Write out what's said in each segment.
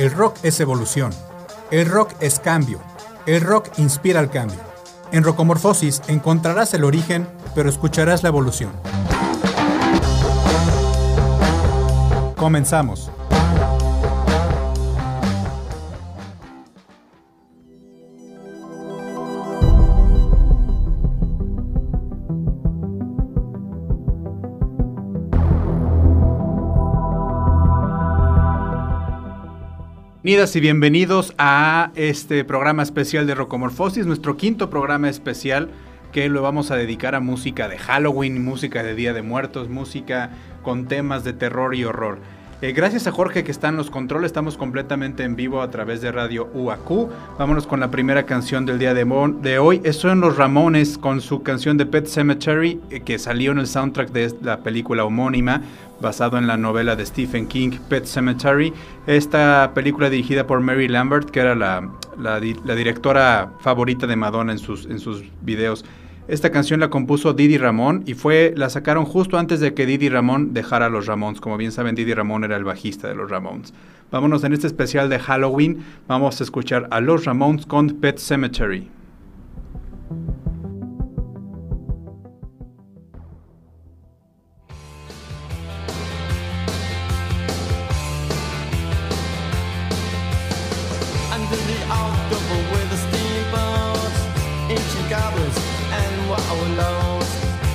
El rock es evolución. El rock es cambio. El rock inspira el cambio. En Rocomorfosis encontrarás el origen, pero escucharás la evolución. Comenzamos. Bienvenidas y bienvenidos a este programa especial de Rocomorfosis, nuestro quinto programa especial que lo vamos a dedicar a música de Halloween, música de Día de Muertos, música con temas de terror y horror. Eh, gracias a Jorge que está en los controles, estamos completamente en vivo a través de Radio UAQ. Vámonos con la primera canción del día de, hoy. Son los Ramones con su canción de Pet Cemetery, eh, que salió en el soundtrack de la película homónima, basado en la novela de Stephen King, Pet Cemetery. Esta película dirigida por Mary Lambert, que era la, la, directora favorita de Madonna en sus, en sus videos. Esta canción la compuso Didi Ramón y fue la sacaron justo antes de que Didi Ramón dejara los Ramones. Como bien saben, Didi Ramón era el bajista de los Ramones. Vámonos en este especial de Halloween, vamos a escuchar a los Ramones con Pet Cemetery.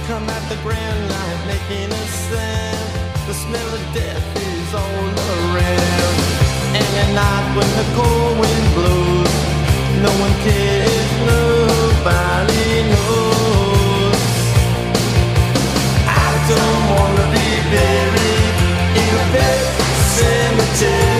come at the grand line, making a sound. The smell of death is all around. And at night when the cold wind blows, no one cares, nobody knows. I don't wanna be buried in a pet cemetery.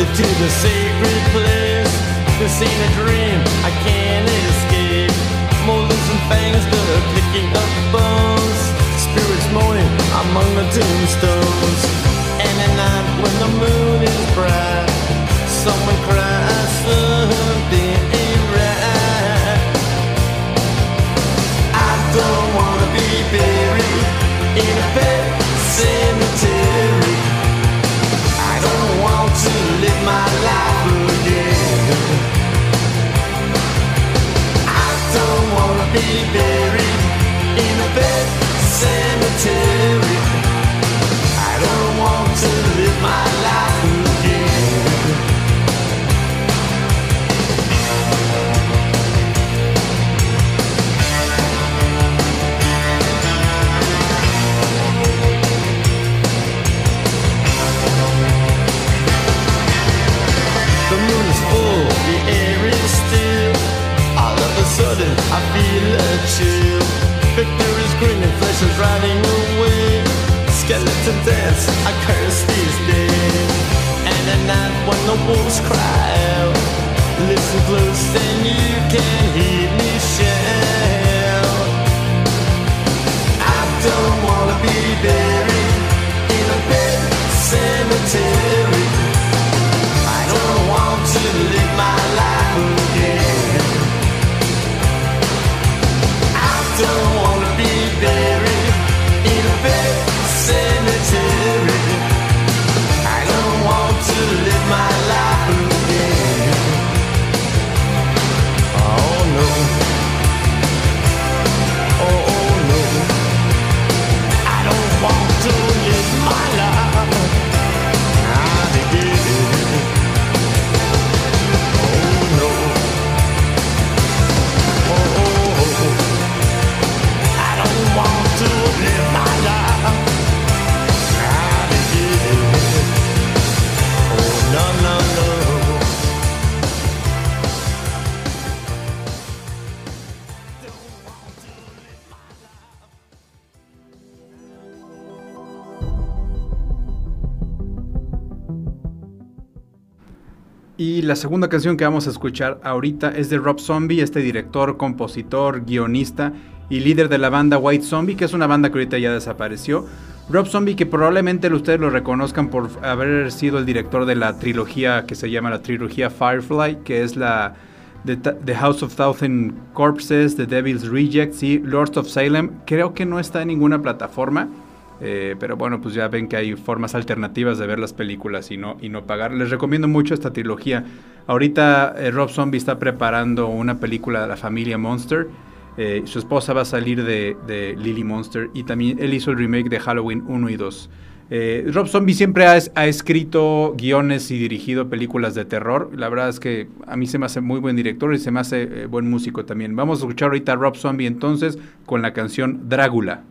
Addicted to the sacred place. This ain't a dream, I can't escape. Molars and fangs that picking up bones. Spirits moaning among the tombstones. And at night when the moon is bright, someone cries riding away. Skeleton dance, I curse these days. And at night when the wolves cry out Listen close and you can hear me shout. I don't wanna be buried in a bed cemetery la segunda canción que vamos a escuchar ahorita es de Rob Zombie, este director, compositor, guionista y líder de la banda White Zombie, que es una banda que ahorita ya desapareció. Rob Zombie, que probablemente ustedes lo reconozcan por haber sido el director de la trilogía que se llama la trilogía Firefly, que es la The, House of Thousand Corpses, The Devil's Rejects y Lords of Salem. Creo que no está en ninguna plataforma. Eh, pero bueno, pues ya ven que hay formas alternativas de ver las películas y no, y no pagar. Les recomiendo mucho esta trilogía. Ahorita eh, Rob Zombie está preparando una película de la familia Monster. Eh, su esposa va a salir de, Lily Monster y también él hizo el remake de Halloween 1 y 2. Rob Zombie siempre ha, escrito guiones y dirigido películas de terror. La verdad es que a mí se me hace muy buen director y se me hace buen músico también. Vamos a escuchar ahorita a Rob Zombie entonces con la canción Drácula.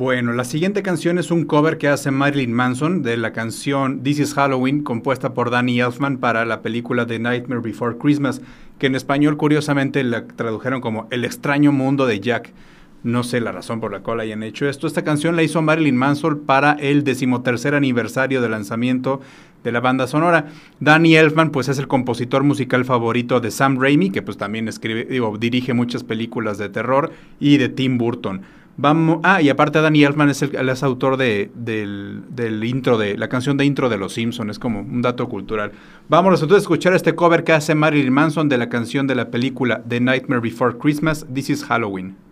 Bueno, la siguiente canción es un cover que hace Marilyn Manson de la canción This is Halloween, compuesta por Danny Elfman para la película The Nightmare Before Christmas, que en español curiosamente la tradujeron como El extraño mundo de Jack. No sé la razón por la cual hayan hecho esto. Esta canción la hizo Marilyn Manson para el decimotercer aniversario de lanzamiento de la banda sonora. Danny Elfman, pues es el compositor musical favorito de Sam Raimi, que pues también escribe, digo, dirige muchas películas de terror, y de Tim Burton. Vamos, ah, y aparte Danny Elfman es el es autor de, del, del, intro de la canción de intro de Los Simpsons, es como un dato cultural. Vamos entonces a escuchar este cover que hace Marilyn Manson de la canción de la película The Nightmare Before Christmas, This is Halloween.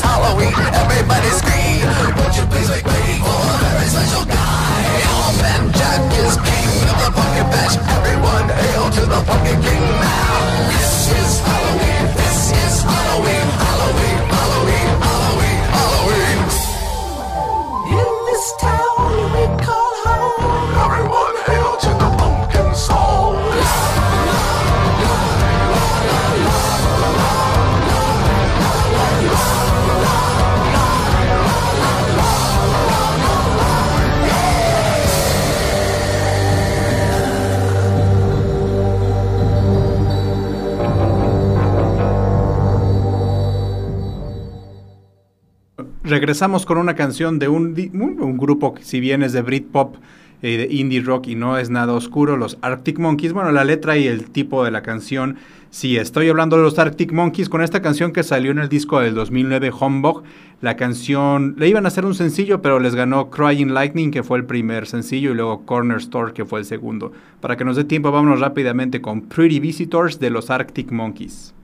Halloween, everybody's screaming. Regresamos con una canción de un, grupo que si bien es de Britpop, eh, de indie rock y no es nada oscuro, los Arctic Monkeys. Bueno, la letra y el tipo de la canción, si estoy hablando de los Arctic Monkeys, con esta canción que salió en el disco del 2009, Humbug, la canción, le iban a hacer un sencillo, pero les ganó Crying Lightning, que fue el primer sencillo, y luego Corner Store, que fue el segundo. Para que nos dé tiempo, vámonos rápidamente con Pretty Visitors de los Arctic Monkeys.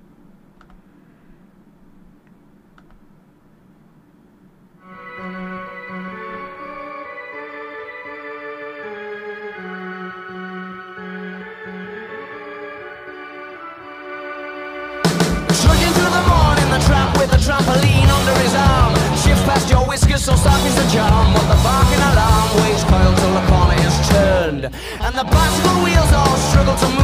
Whiskers, so stop is the charm. What the barking alarm waves coil till the corner is turned. And the bicycle wheels all struggle to move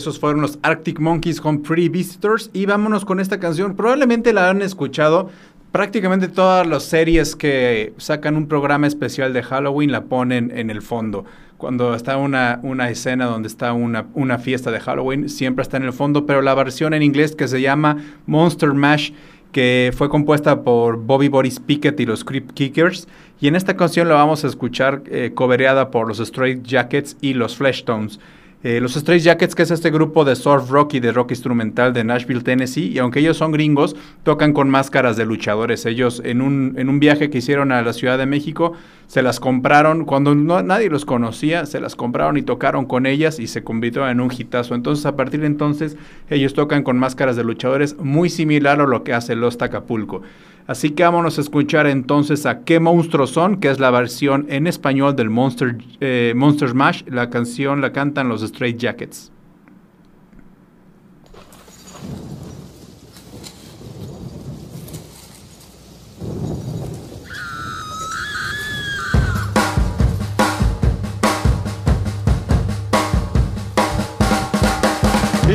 Esos fueron los Arctic Monkeys con Pretty Visitors. Y vámonos con esta canción. Probablemente la han escuchado. Prácticamente todas las series que sacan un programa especial de Halloween la ponen en el fondo. Cuando está una, una escena donde está una, una fiesta de Halloween, siempre está en el fondo. Pero la versión en inglés que se llama Monster Mash que fue compuesta por Bobby Boris Pickett y los Creep Kickers. Y en esta canción la vamos a escuchar eh, cobereada por los Straight Jackets y los Fleshtones. Eh, los Stray Jackets, que es este grupo de surf rock y de rock instrumental de Nashville, Tennessee, y aunque ellos son gringos, tocan con máscaras de luchadores. Ellos en un, en un viaje que hicieron a la Ciudad de México, se las compraron, cuando no, nadie los conocía, se las compraron y tocaron con ellas y se convirtió en un hitazo. Entonces, a partir de entonces, ellos tocan con máscaras de luchadores, muy similar a lo que hace Los Acapulco. Así que vámonos a escuchar entonces a qué monstruos son, que es la versión en español del Monster, eh, Monster Smash. La canción la cantan los Straight Jackets.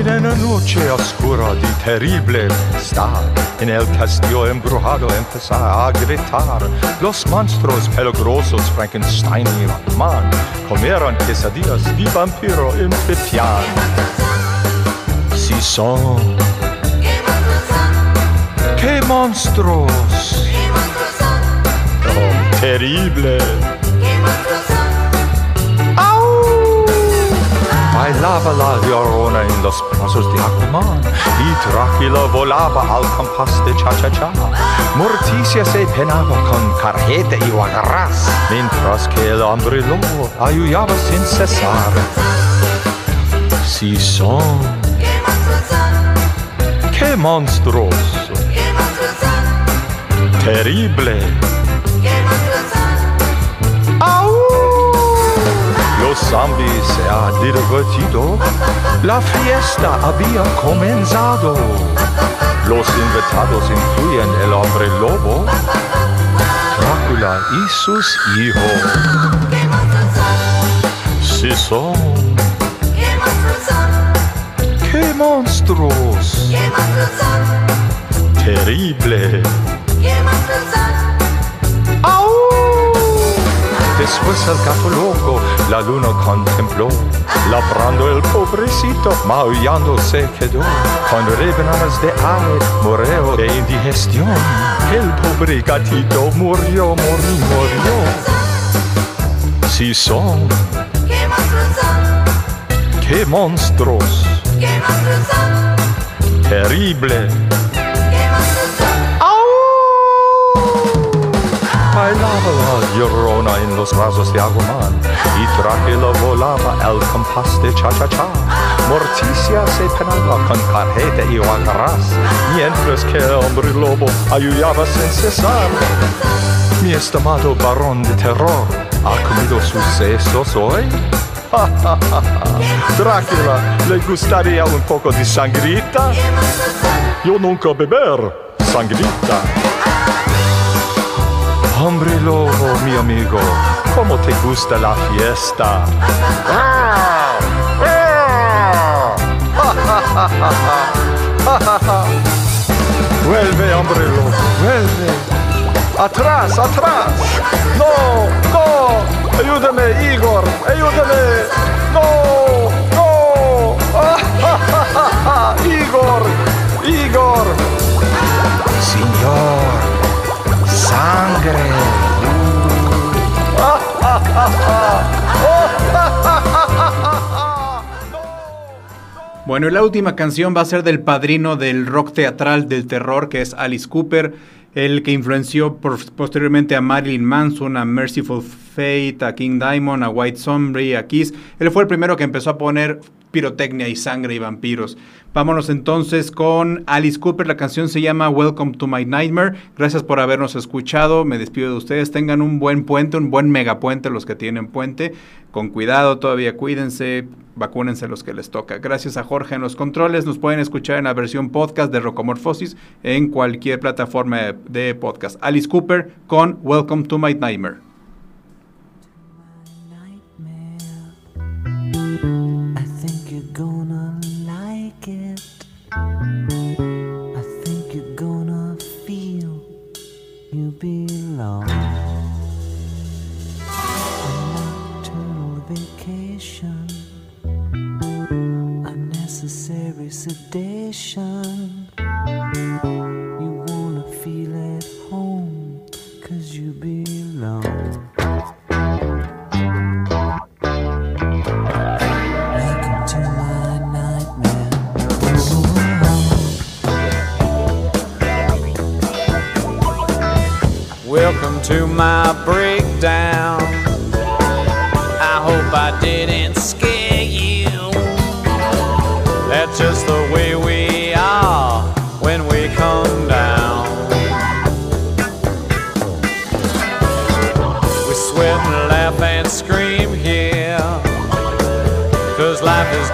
En una noche oscura de terrible estar, en el castillo embrujado empezar a gritar. Los monstruos peligrosos Frankenstein y Batman comieron quesadillas y vampiro en Pepián. Si son, qué monstruos, oh, terrible. bailaba la llorona en los brazos de Aquaman y Drácula volaba al compás de cha-cha-cha. Morticia se penaba con carjeta y guagarras, mientras que el hombre lobo ayudaba sin cesar. Si son... ¡Qué monstruos ¡Qué monstruoso! ¡Terrible! Los zombies se ha divertido, la fiesta había comenzado. Los invitados incluyen el hombre lobo, Drácula y sus hijos. Si son, qué monstruos, terrible. Después el gato loco la luna contempló, labrando el pobrecito, maullando se quedó. Con rebanadas de aire murió de indigestión. El pobre gatito murió, murió, murió. Si son, qué monstruos, terrible. Bailaba la llorona en los brazos de Aguaman y Drácula volaba al compás de cha-cha-cha. Morticia se penaba con carreta y guacarás, mientras que el hombre lobo ayudaba sin cesar. Mi estimado varón de terror, ¿ha comido sus sesos hoy? Drácula, ¿le gustaría un poco de sangrita? Yo nunca beber sangrita. Hombre lobo, mi amigo, ¿cómo te gusta la fiesta? vuelve, hombre lobo, vuelve. Atrás, atrás. No, no. Ayúdame, Igor. Ayúdame. No, no. Igor, Igor. Señor. Bueno, la última canción va a ser del padrino del rock teatral del terror, que es Alice Cooper, el que influenció posteriormente a Marilyn Manson, a Merciful Fate, a King Diamond, a White Zombie, a Kiss. Él fue el primero que empezó a poner pirotecnia y sangre y vampiros. Vámonos entonces con Alice Cooper. La canción se llama Welcome to My Nightmare. Gracias por habernos escuchado. Me despido de ustedes. Tengan un buen puente, un buen megapuente los que tienen puente. Con cuidado, todavía cuídense. Vacúnense los que les toca. Gracias a Jorge en los controles. Nos pueden escuchar en la versión podcast de Rocomorfosis en cualquier plataforma de podcast. Alice Cooper con Welcome to My Nightmare.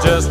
Just